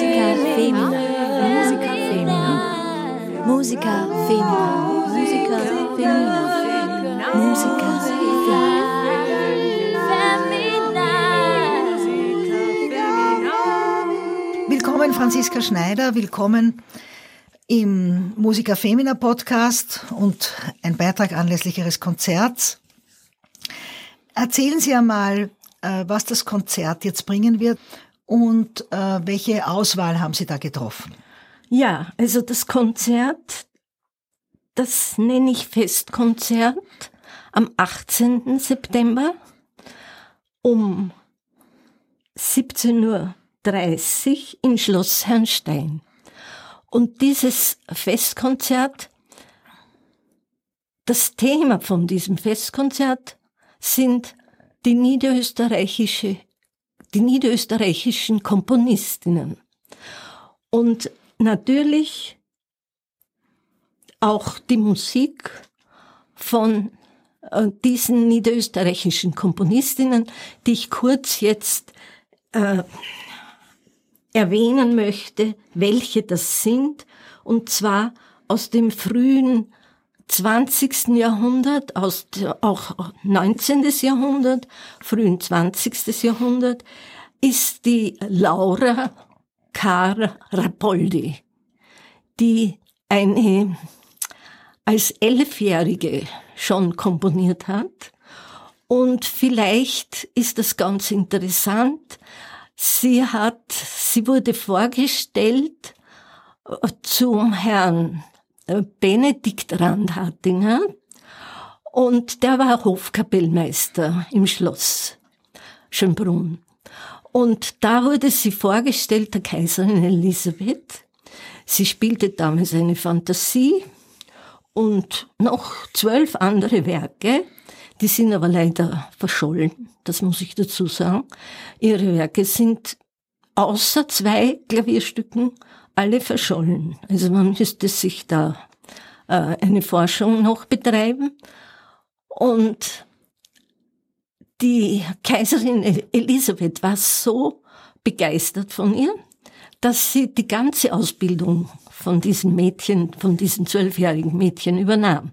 Musica Femina. Musica Femina. Musica Femina. Musica Femina. Musica Willkommen Franziska Schneider, willkommen im Musica Femina Podcast und ein Beitrag anlässlich Ihres Konzerts. Erzählen Sie einmal, äh, was das Konzert jetzt bringen wird und äh, welche Auswahl haben Sie da getroffen? Ja, also das Konzert, das nenne ich Festkonzert am 18. September um 17.30 Uhr in Schloss Herrnstein. Und dieses Festkonzert, das Thema von diesem Festkonzert sind die niederösterreichische, die niederösterreichischen Komponistinnen. Und natürlich auch die Musik von äh, diesen niederösterreichischen Komponistinnen, die ich kurz jetzt äh, erwähnen möchte, welche das sind, und zwar aus dem frühen 20. Jahrhundert, aus auch 19. Jahrhundert, frühen 20. Jahrhundert, ist die Laura Car Rapoldi, die eine als Elfjährige schon komponiert hat. Und vielleicht ist das ganz interessant. Sie hat, sie wurde vorgestellt äh, zum Herrn Benedikt Randhartinger und der war Hofkapellmeister im Schloss Schönbrunn. Und da wurde sie vorgestellt, der Kaiserin Elisabeth. Sie spielte damals eine Fantasie und noch zwölf andere Werke, die sind aber leider verschollen, das muss ich dazu sagen. Ihre Werke sind außer zwei Klavierstücken alle verschollen. Also man müsste sich da äh, eine Forschung noch betreiben. Und die Kaiserin Elisabeth war so begeistert von ihr, dass sie die ganze Ausbildung von diesem Mädchen, von diesem zwölfjährigen Mädchen übernahm.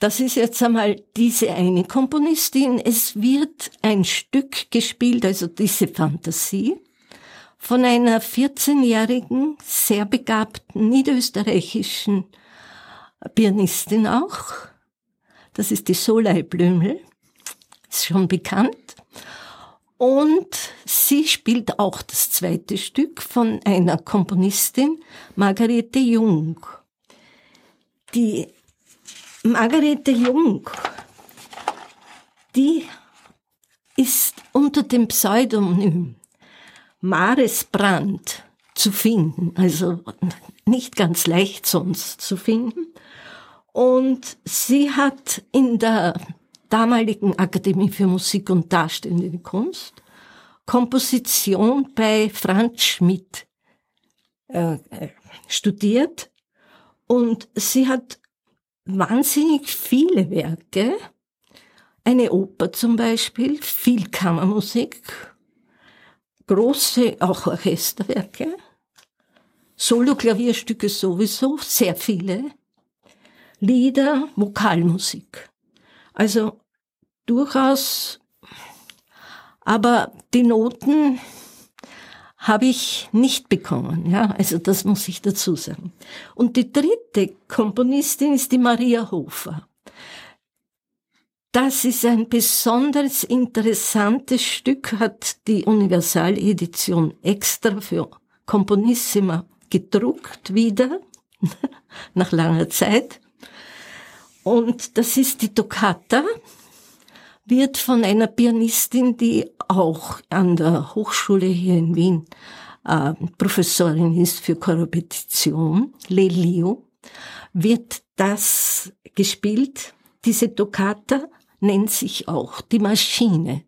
Das ist jetzt einmal diese eine Komponistin. Es wird ein Stück gespielt, also diese Fantasie, von einer 14-jährigen, sehr begabten niederösterreichischen Pianistin auch. Das ist die Solei Blümel, ist schon bekannt. Und sie spielt auch das zweite Stück von einer Komponistin, Margarete Jung. Die Margarete Jung, die ist unter dem Pseudonym Mares Brand zu finden, also nicht ganz leicht sonst zu finden. Und sie hat in der damaligen Akademie für Musik und Darstellende Kunst Komposition bei Franz Schmidt äh, studiert. Und sie hat wahnsinnig viele Werke, eine Oper zum Beispiel, viel Kammermusik, große auch Orchesterwerke, Solo-Klavierstücke sowieso, sehr viele, Lieder, Vokalmusik. Also durchaus, aber die Noten habe ich nicht bekommen, ja, also das muss ich dazu sagen. Und die dritte Komponistin ist die Maria Hofer. Das ist ein besonders interessantes Stück, hat die Universaledition extra für Komponissima gedruckt wieder, nach langer Zeit. Und das ist die Toccata, wird von einer Pianistin, die auch an der Hochschule hier in Wien äh, Professorin ist für Korrepetition, Lelio, wird das gespielt. Diese Toccata nennt sich auch die Maschine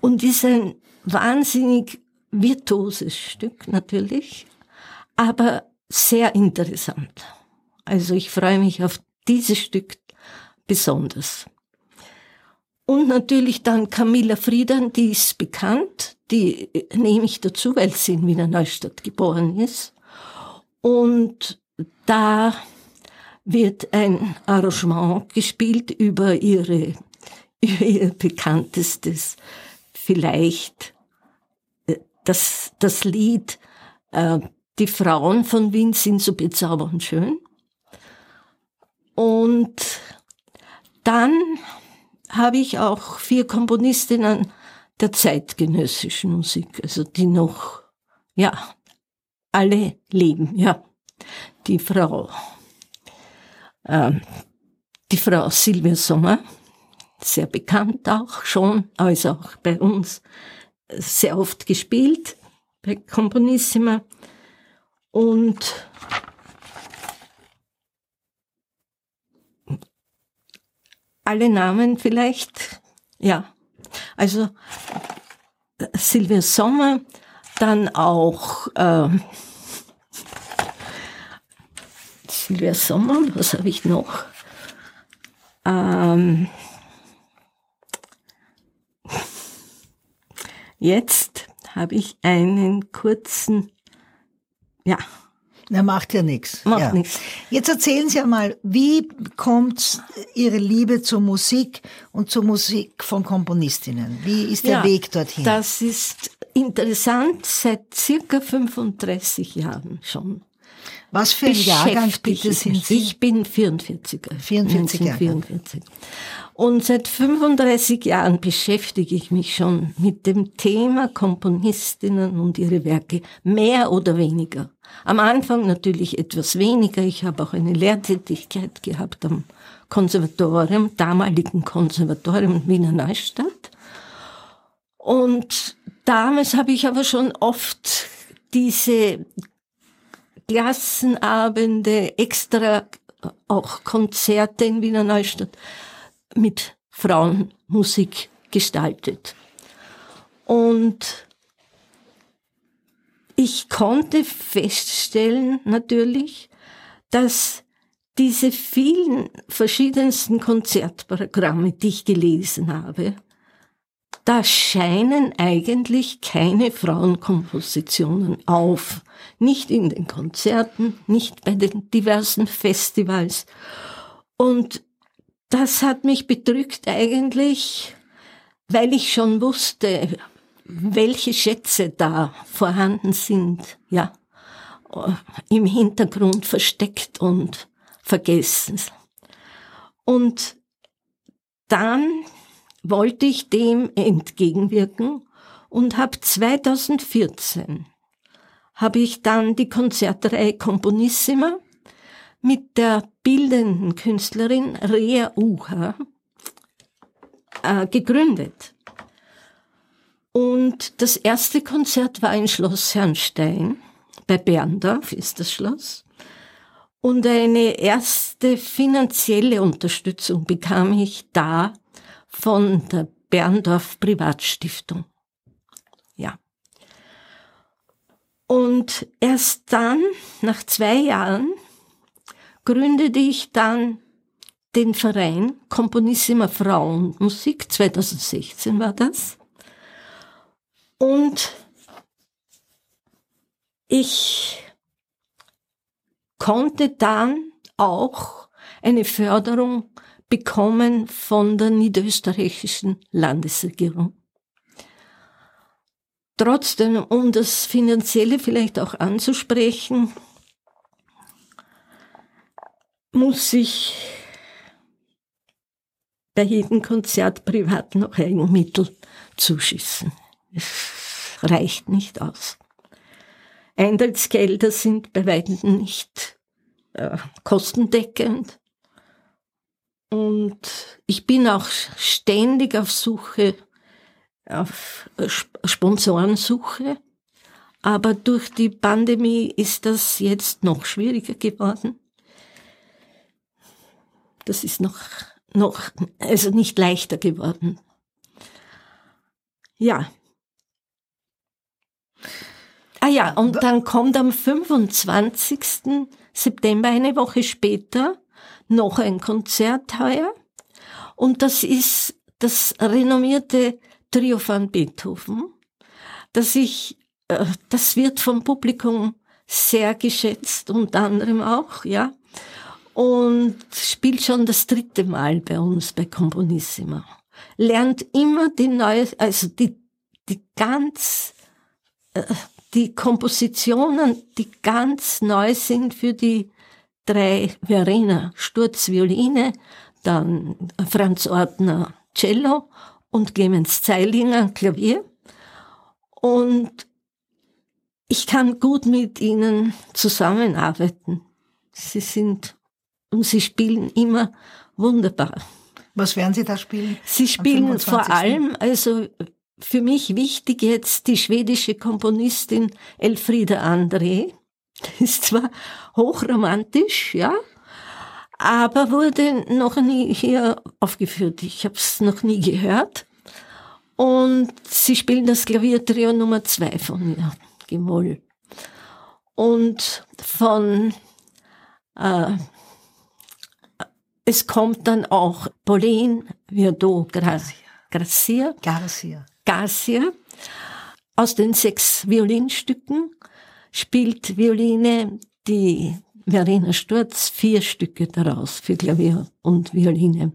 und ist ein wahnsinnig virtuoses Stück natürlich, aber sehr interessant. Also ich freue mich auf dieses Stück besonders. Und natürlich dann Camilla Friedan, die ist bekannt, die nehme ich dazu, weil sie in Wiener Neustadt geboren ist. Und da wird ein Arrangement gespielt über ihre, über ihr bekanntestes, vielleicht äh, das, das Lied äh, Die Frauen von Wien sind so bezaubernd schön. Und dann habe ich auch vier Komponistinnen der zeitgenössischen Musik, also die noch, ja, alle leben, ja. Die Frau, äh, die Frau Silvia Sommer, sehr bekannt auch schon, also auch bei uns sehr oft gespielt, bei Komponissima. Und alle Namen vielleicht, ja. Also Silvia Sommer, dann auch äh, Silvia Sommer, was habe ich noch? Ähm, jetzt habe ich einen kurzen, ja, na, macht ja nichts. Macht ja. nichts. Jetzt erzählen Sie einmal, wie kommt Ihre Liebe zur Musik und zur Musik von Komponistinnen? Wie ist der ja, Weg dorthin? Das ist interessant seit circa 35 Jahren schon. Was für ein Jahrgang bitte ich sind. Sie? Ich bin 44er. 44 Jahre. 1944. Und seit 35 Jahren beschäftige ich mich schon mit dem Thema Komponistinnen und ihre Werke, mehr oder weniger. Am Anfang natürlich etwas weniger. Ich habe auch eine Lehrtätigkeit gehabt am Konservatorium, damaligen Konservatorium Wiener Neustadt. Und damals habe ich aber schon oft diese Klassenabende, extra auch Konzerte in Wiener Neustadt mit Frauenmusik gestaltet. Und ich konnte feststellen natürlich, dass diese vielen verschiedensten Konzertprogramme, die ich gelesen habe, da scheinen eigentlich keine Frauenkompositionen auf. Nicht in den Konzerten, nicht bei den diversen Festivals. Und das hat mich bedrückt eigentlich, weil ich schon wusste, welche Schätze da vorhanden sind, ja, im Hintergrund versteckt und vergessen. Und dann wollte ich dem entgegenwirken und habe 2014 habe ich dann die Konzertreihe Componissima mit der bildenden Künstlerin Rea Uha äh, gegründet. Und das erste Konzert war in Schloss Herrnstein, bei Berndorf ist das Schloss. Und eine erste finanzielle Unterstützung bekam ich da von der Berndorf Privatstiftung. Ja. Und erst dann, nach zwei Jahren, gründete ich dann den Verein Komponissima Frauenmusik, 2016 war das. Und ich konnte dann auch eine Förderung bekommen von der niederösterreichischen Landesregierung. Trotzdem, um das Finanzielle vielleicht auch anzusprechen, muss ich bei jedem Konzert privat noch Eigenmittel zuschießen. Es reicht nicht aus. Eintrittsgelder sind bei weitem nicht äh, kostendeckend. Und ich bin auch ständig auf Suche, auf Sponsorensuche. Aber durch die Pandemie ist das jetzt noch schwieriger geworden. Das ist noch, noch, also nicht leichter geworden. Ja. Ah ja, und dann kommt am 25. September, eine Woche später, noch ein Konzert heuer. Und das ist das renommierte Trio von Beethoven dass ich, äh, das wird vom Publikum sehr geschätzt, unter anderem auch, ja. Und spielt schon das dritte Mal bei uns bei Componissima. Lernt immer die neue, also die, die ganz, äh, die Kompositionen, die ganz neu sind für die drei Verena, Sturzvioline, dann Franz Ortner Cello und Clemens Zeilinger Klavier. Und ich kann gut mit ihnen zusammenarbeiten. Sie sind und sie spielen immer wunderbar. Was werden Sie da spielen? Sie spielen vor allem, also für mich wichtig jetzt die schwedische Komponistin Elfriede André. Ist zwar hochromantisch, ja, aber wurde noch nie hier aufgeführt. Ich habe es noch nie gehört. Und sie spielen das Klaviertrio Nummer zwei von ihr, Gemoll. Und von äh, es kommt dann auch Pauline Viardot Garcia. Garcia. Garcia. Aus den sechs Violinstücken spielt Violine die Verena Sturz vier Stücke daraus für Klavier und Violine.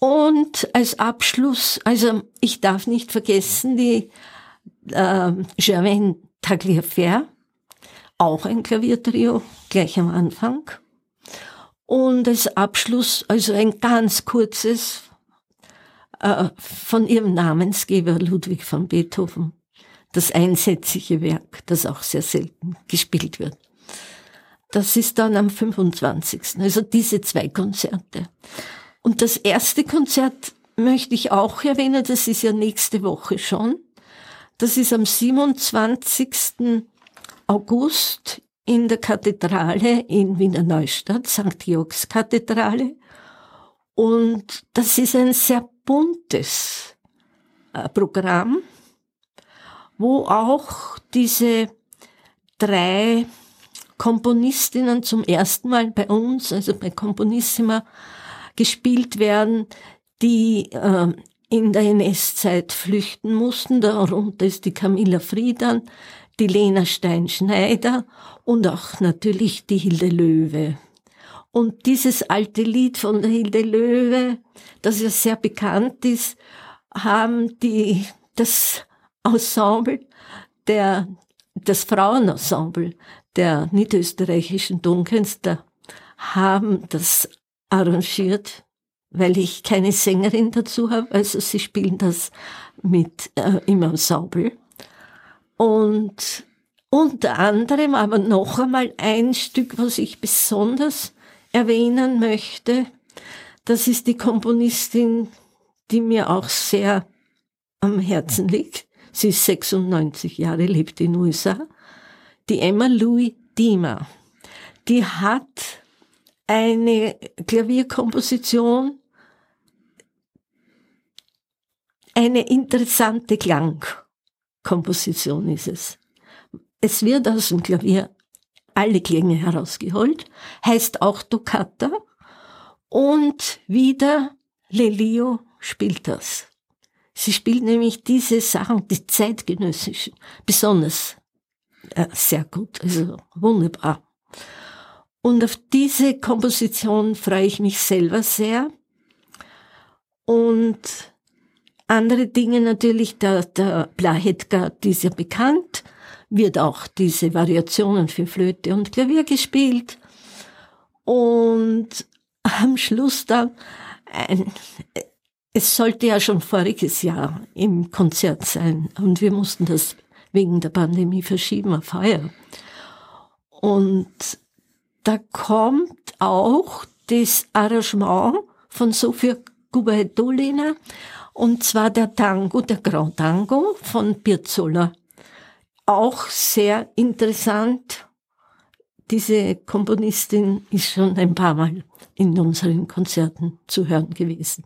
Und als Abschluss, also ich darf nicht vergessen, die äh, Germaine Tagliaferre, auch ein Klaviertrio, gleich am Anfang. Und als Abschluss, also ein ganz kurzes äh, von ihrem Namensgeber Ludwig van Beethoven, das einsätzige Werk, das auch sehr selten gespielt wird. Das ist dann am 25. Also diese zwei Konzerte. Und das erste Konzert möchte ich auch erwähnen, das ist ja nächste Woche schon. Das ist am 27. August in der Kathedrale in Wiener Neustadt, St. Georgs Kathedrale. Und das ist ein sehr buntes äh, Programm, wo auch diese drei Komponistinnen zum ersten Mal bei uns, also bei Componissima, gespielt werden, die äh, in der NS-Zeit flüchten mussten. Darunter ist die Camilla Friedan, die Lena Stein-Schneider und auch natürlich die Hilde Löwe. Und dieses alte Lied von der Hilde Löwe, das ja sehr bekannt ist, haben die, das Ensemble der, das Frauenensemble der niederösterreichischen Domkünstler haben das arrangiert, weil ich keine Sängerin dazu habe, also sie spielen das mit äh, im Ensemble. Und unter anderem aber noch einmal ein Stück, was ich besonders erwähnen möchte. Das ist die Komponistin, die mir auch sehr am Herzen liegt. Sie ist 96 Jahre, lebt in den USA. Die Emma Louis Dima. Die hat eine Klavierkomposition, eine interessante Klang. Komposition ist es. Es wird aus dem Klavier alle Klänge herausgeholt, heißt auch Toccata und wieder Lelio spielt das. Sie spielt nämlich diese Sachen, die zeitgenössischen, besonders äh, sehr gut, also wunderbar. Und auf diese Komposition freue ich mich selber sehr. Und andere Dinge natürlich, der, der Blahetka, die ist ja bekannt, wird auch diese Variationen für Flöte und Klavier gespielt. Und am Schluss dann, ein, es sollte ja schon voriges Jahr im Konzert sein und wir mussten das wegen der Pandemie verschieben auf heuer. Und da kommt auch das Arrangement von Sofia Gubaidulina und zwar der Tango, der Grand Tango von Piazzolla. Auch sehr interessant. Diese Komponistin ist schon ein paar Mal in unseren Konzerten zu hören gewesen.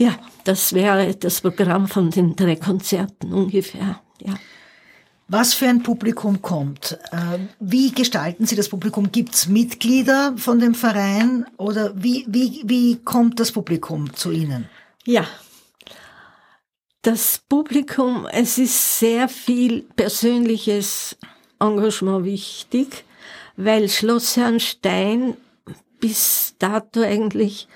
Ja, das wäre das Programm von den drei Konzerten ungefähr. Ja. Was für ein Publikum kommt? Äh, wie gestalten Sie das Publikum? Gibt es Mitglieder von dem Verein oder wie, wie, wie kommt das Publikum zu Ihnen? Ja. Das Publikum, es ist sehr viel persönliches Engagement wichtig, weil Schloss Herrnstein bis dato eigentlich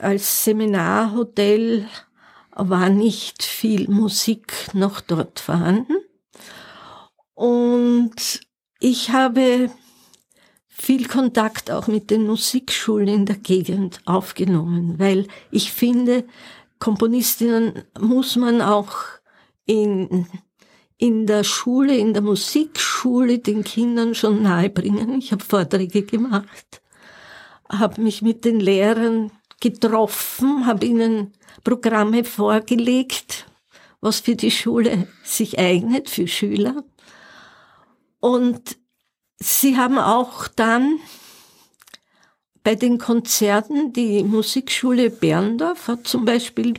als Seminarhotel war nicht viel Musik noch dort vorhanden. Und ich habe viel Kontakt auch mit den Musikschulen in der Gegend aufgenommen, weil ich finde, Komponistinnen muss man auch in, in der Schule, in der Musikschule den Kindern schon nahebringen. Ich habe Vorträge gemacht, habe mich mit den Lehrern getroffen, habe ihnen Programme vorgelegt, was für die Schule sich eignet, für Schüler. Und sie haben auch dann bei den Konzerten, die Musikschule Berndorf hat zum Beispiel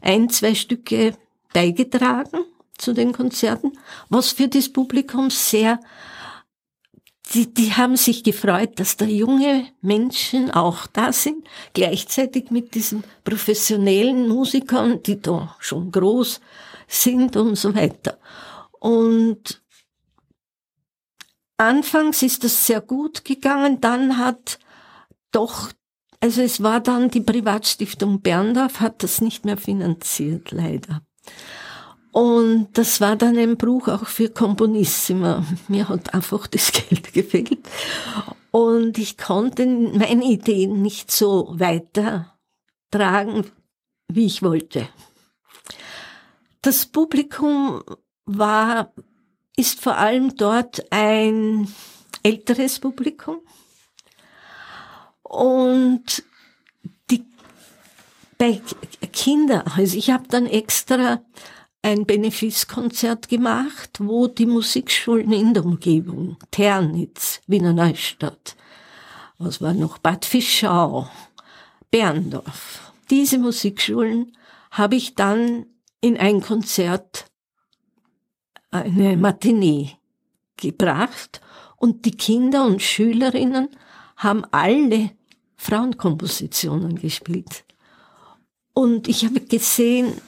ein, zwei Stücke beigetragen zu den Konzerten, was für das Publikum sehr, die, die haben sich gefreut, dass da junge Menschen auch da sind, gleichzeitig mit diesen professionellen Musikern, die da schon groß sind und so weiter. Und anfangs ist das sehr gut gegangen, dann hat doch, also es war dann die Privatstiftung Berndorf, hat das nicht mehr finanziert, leider. Und das war dann ein Bruch auch für Komponissima. Mir hat einfach das Geld gefehlt. Und ich konnte meine Ideen nicht so weitertragen, wie ich wollte. Das Publikum war, ist vor allem dort ein älteres Publikum. Und die, bei Kindern, also ich habe dann extra ein Benefizkonzert gemacht, wo die Musikschulen in der Umgebung, Ternitz, Wiener Neustadt, was war noch, Bad Fischau, Berndorf, diese Musikschulen habe ich dann in ein Konzert, eine Matinee gebracht und die Kinder und Schülerinnen haben alle Frauenkompositionen gespielt. Und ich habe gesehen,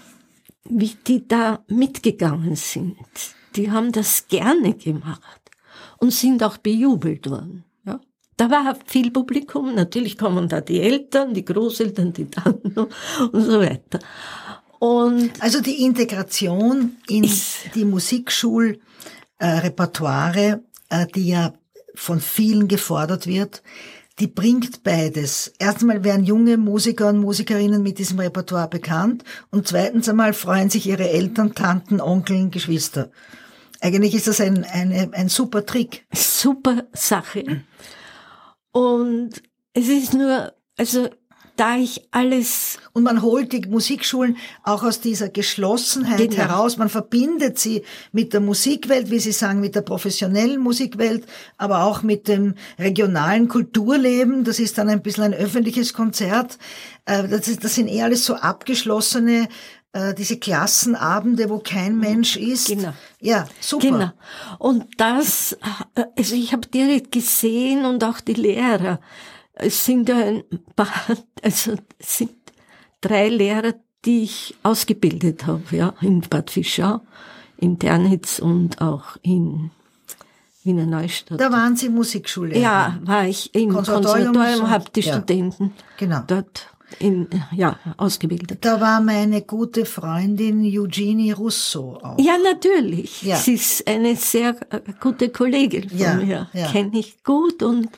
wie die da mitgegangen sind. Die haben das gerne gemacht und sind auch bejubelt worden. Ja. Da war viel Publikum, natürlich kommen da die Eltern, die Großeltern, die Tanten und so weiter. Und also die Integration in die Musikschulrepertoire, äh, die ja von vielen gefordert wird, die bringt beides. Erstmal werden junge Musiker und Musikerinnen mit diesem Repertoire bekannt und zweitens einmal freuen sich ihre Eltern, Tanten, Onkeln, Geschwister. Eigentlich ist das ein, ein, ein super Trick. Super Sache. Und es ist nur, also da ich alles. Und man holt die Musikschulen auch aus dieser Geschlossenheit genau. heraus. Man verbindet sie mit der Musikwelt, wie Sie sagen, mit der professionellen Musikwelt, aber auch mit dem regionalen Kulturleben. Das ist dann ein bisschen ein öffentliches Konzert. Äh, das, ist, das sind eher alles so abgeschlossene äh, diese Klassenabende, wo kein Mensch ist. Genau. Ja, super. Genau. Und das, äh, also ich habe direkt gesehen und auch die Lehrer, es sind ein paar, also es sind drei Lehrer, die ich ausgebildet habe, ja, in Bad Fischau, in Ternitz und auch in Wiener Neustadt. Da waren Sie Musikschullehrer? Ja, war ich im Konservatorium, Konservatorium habe die ja. Studenten genau. dort in, ja, ausgebildet. Da war meine gute Freundin Eugenie Russo auch. Ja, natürlich. Ja. Sie ist eine sehr äh, gute Kollegin von ja, mir. Ja. Kenne ich gut und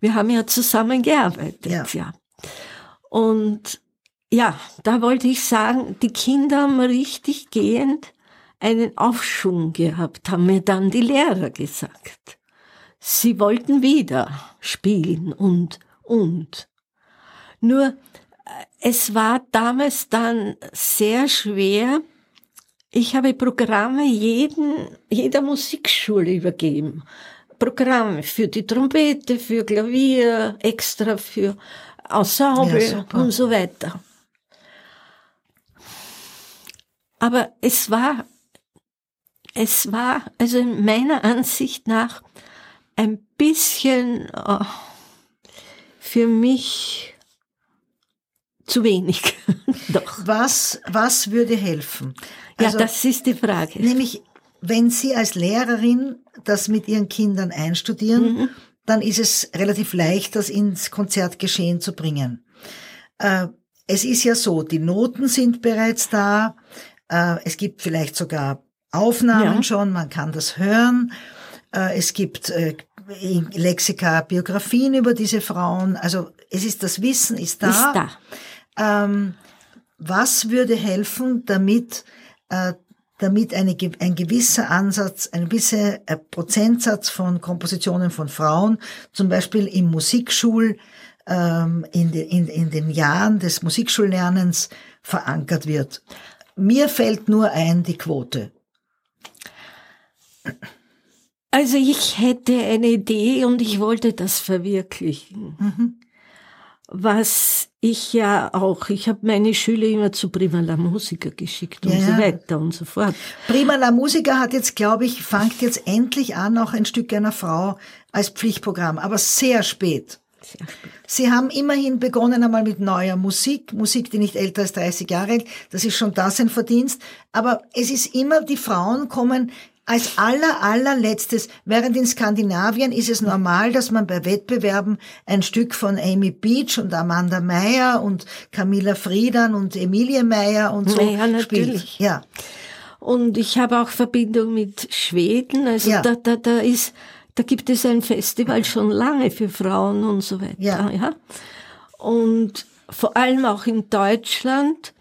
wir haben ja zusammengearbeitet, ja. ja. Und ja, da wollte ich sagen, die Kinder haben richtig gehend einen Aufschwung gehabt, haben mir dann die Lehrer gesagt. Sie wollten wieder spielen und, und. Nur es war damals dann sehr schwer. Ich habe Programme jeden, jeder Musikschule übergeben. Programme für die Trompete, für Klavier, extra für Ensemble ja, und so weiter. Aber es war, es war, also in meiner Ansicht nach, ein bisschen oh, für mich zu wenig. Doch. Was, was würde helfen? ja, das ist die Frage. Nämlich, wenn Sie als Lehrerin das mit Ihren Kindern einstudieren, Mhm. dann ist es relativ leicht, das ins Konzertgeschehen zu bringen. Äh, es ist ja so, die Noten sind bereits da, äh, es gibt vielleicht sogar Aufnahmen Ja. schon, man kann das hören, äh, es gibt äh, Lexika, Biografien über diese Frauen, also es ist das Wissen ist da. Ist da. Ähm, was würde helfen, damit, äh, damit eine, ein gewisser Ansatz, ein gewisser äh, Prozentsatz von Kompositionen von Frauen, zum Beispiel im Musikschul, ähm, in, de, in, in den Jahren des Musikschullernens verankert wird? Mir fällt nur ein die Quote. Also ich hätte eine Idee und ich wollte das verwirklichen. Mhm. Was ich ja auch, ich habe meine Schüler immer zu Prima la Musica geschickt und Ja, so weiter und so fort. Prima La Musica hat jetzt, glaube ich, fängt jetzt endlich an, auch ein Stück einer Frau als Pflichtprogramm, aber sehr spät. Sehr spät. Sie haben immerhin begonnen einmal mit neuer Musik, Musik, die nicht älter als 30 Jahre alt, das ist schon das ein Verdienst, aber es ist immer, die Frauen kommen als aller, allerletztes, während in Skandinavien ist es normal, dass man bei Wettbewerben ein Stück von Amy Beach und Amanda Meyer und Camilla Friedan und Emilie Meyer und so Ja, spielt. natürlich. Ja, Und ich habe auch Verbindung mit Schweden. Also Ja. da, da, da ist, da gibt es ein Festival schon lange für Frauen und so weiter. Ja. ja. Und vor allem auch in Deutschland,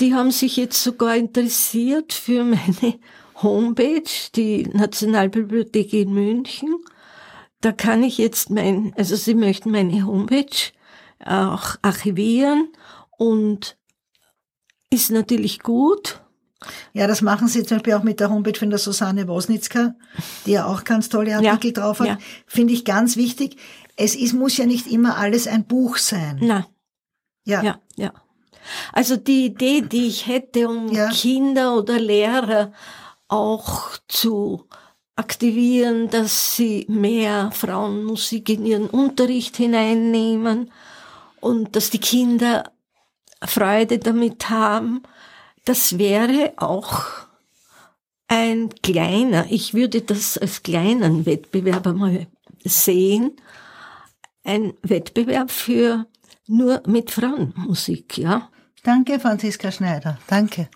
die haben sich jetzt sogar interessiert für meine Homepage, die Nationalbibliothek in München. Da kann ich jetzt mein, also sie möchten meine Homepage auch archivieren und ist natürlich gut. Ja, das machen sie zum Beispiel auch mit der Homepage von der Susanne Wosnitzka, die ja auch ganz tolle Artikel Ja, drauf hat. ja. Finde ich ganz wichtig. Es ist, muss ja nicht immer alles ein Buch sein. Na, Ja. Ja, ja. Also die Idee, die ich hätte, um Ja. Kinder oder Lehrer auch zu aktivieren, dass sie mehr Frauenmusik in ihren Unterricht hineinnehmen und dass die Kinder Freude damit haben, das wäre auch ein kleiner, ich würde das als kleinen Wettbewerb einmal sehen, ein Wettbewerb für nur mit Frauenmusik, ja. Danke, Franziska Schneider. Danke.